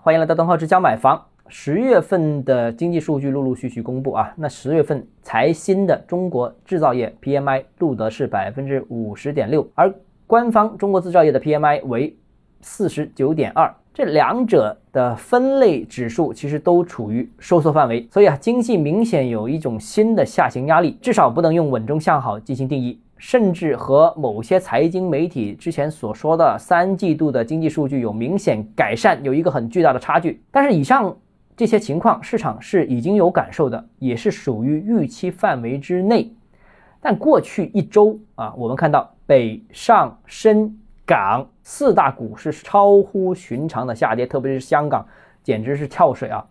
欢迎来到邓浩之家买房。十月份的经济数据陆陆续续公布啊，那十月份财新的中国制造业 PMI 录得是百分之五十点六，而官方中国制造业的 PMI 为四十九点二，这两者的分类指数其实都处于收缩范围，所以啊，经济明显有一种新的下行压力，至少不能用稳中向好进行定义。甚至和某些财经媒体之前所说的三季度的经济数据有明显改善，有一个很巨大的差距。但是以上这些情况，市场是已经有感受的，也是属于预期范围之内。但过去一周啊，我们看到北上深港四大股市超乎寻常的下跌，特别是香港，简直是跳水啊！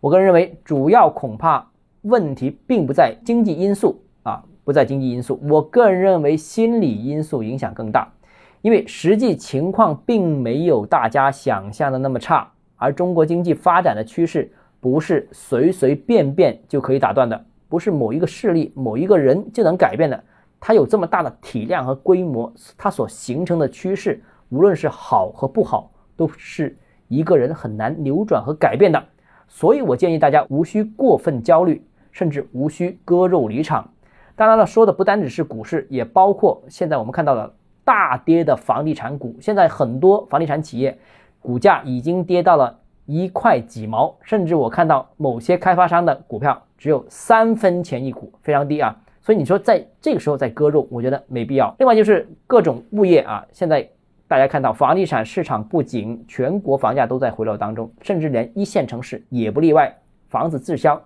我个人认为，主要恐怕问题并不在经济因素啊。不在经济因素，我个人认为心理因素影响更大，因为实际情况并没有大家想象的那么差，而中国经济发展的趋势不是随随便便就可以打断的，不是某一个势力、某一个人就能改变的，它有这么大的体量和规模，它所形成的趋势，无论是好和不好，都是一个人很难扭转和改变的，所以我建议大家无需过分焦虑，甚至无需割肉离场。当然了，说的不单只是股市，也包括现在我们看到的大跌的房地产股。现在很多房地产企业股价已经跌到了一块几毛，甚至我看到某些开发商的股票只有三分钱一股，非常低啊。所以你说在这个时候再割肉，我觉得没必要。另外就是各种物业啊，现在大家看到房地产市场不仅全国房价都在回落当中，甚至连一线城市也不例外，房子滞销。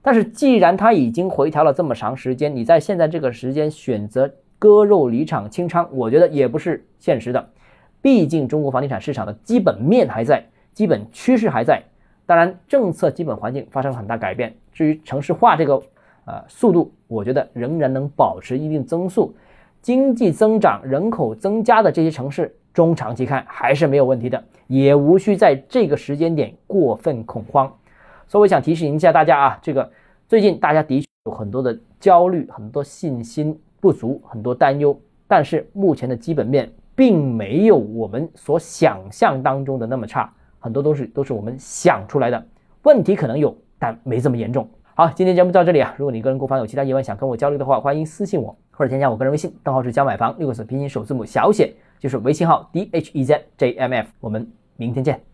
但是，既然它已经回调了这么长时间，你在现在这个时间选择割肉离场清仓，我觉得也不是现实的。毕竟中国房地产市场的基本面还在，基本趋势还在。当然，政策基本环境发生了很大改变。至于城市化这个呃速度，我觉得仍然能保持一定增速。经济增长、人口增加的这些城市，中长期看还是没有问题的，也无需在这个时间点过分恐慌。所以我想提醒一下大家啊，这个最近大家的确有很多的焦虑，很多信心不足，很多担忧。但是目前的基本面并没有我们所想象当中的那么差，很多都是都是我们想出来的。问题可能有，但没这么严重。好，今天节目到这里啊。如果你个人购房有其他疑问想跟我交流的话，欢迎私信我或者添加我个人微信，账号是江买房六个字拼音首字母小写，就是微信号 d h e z j m f。我们明天见。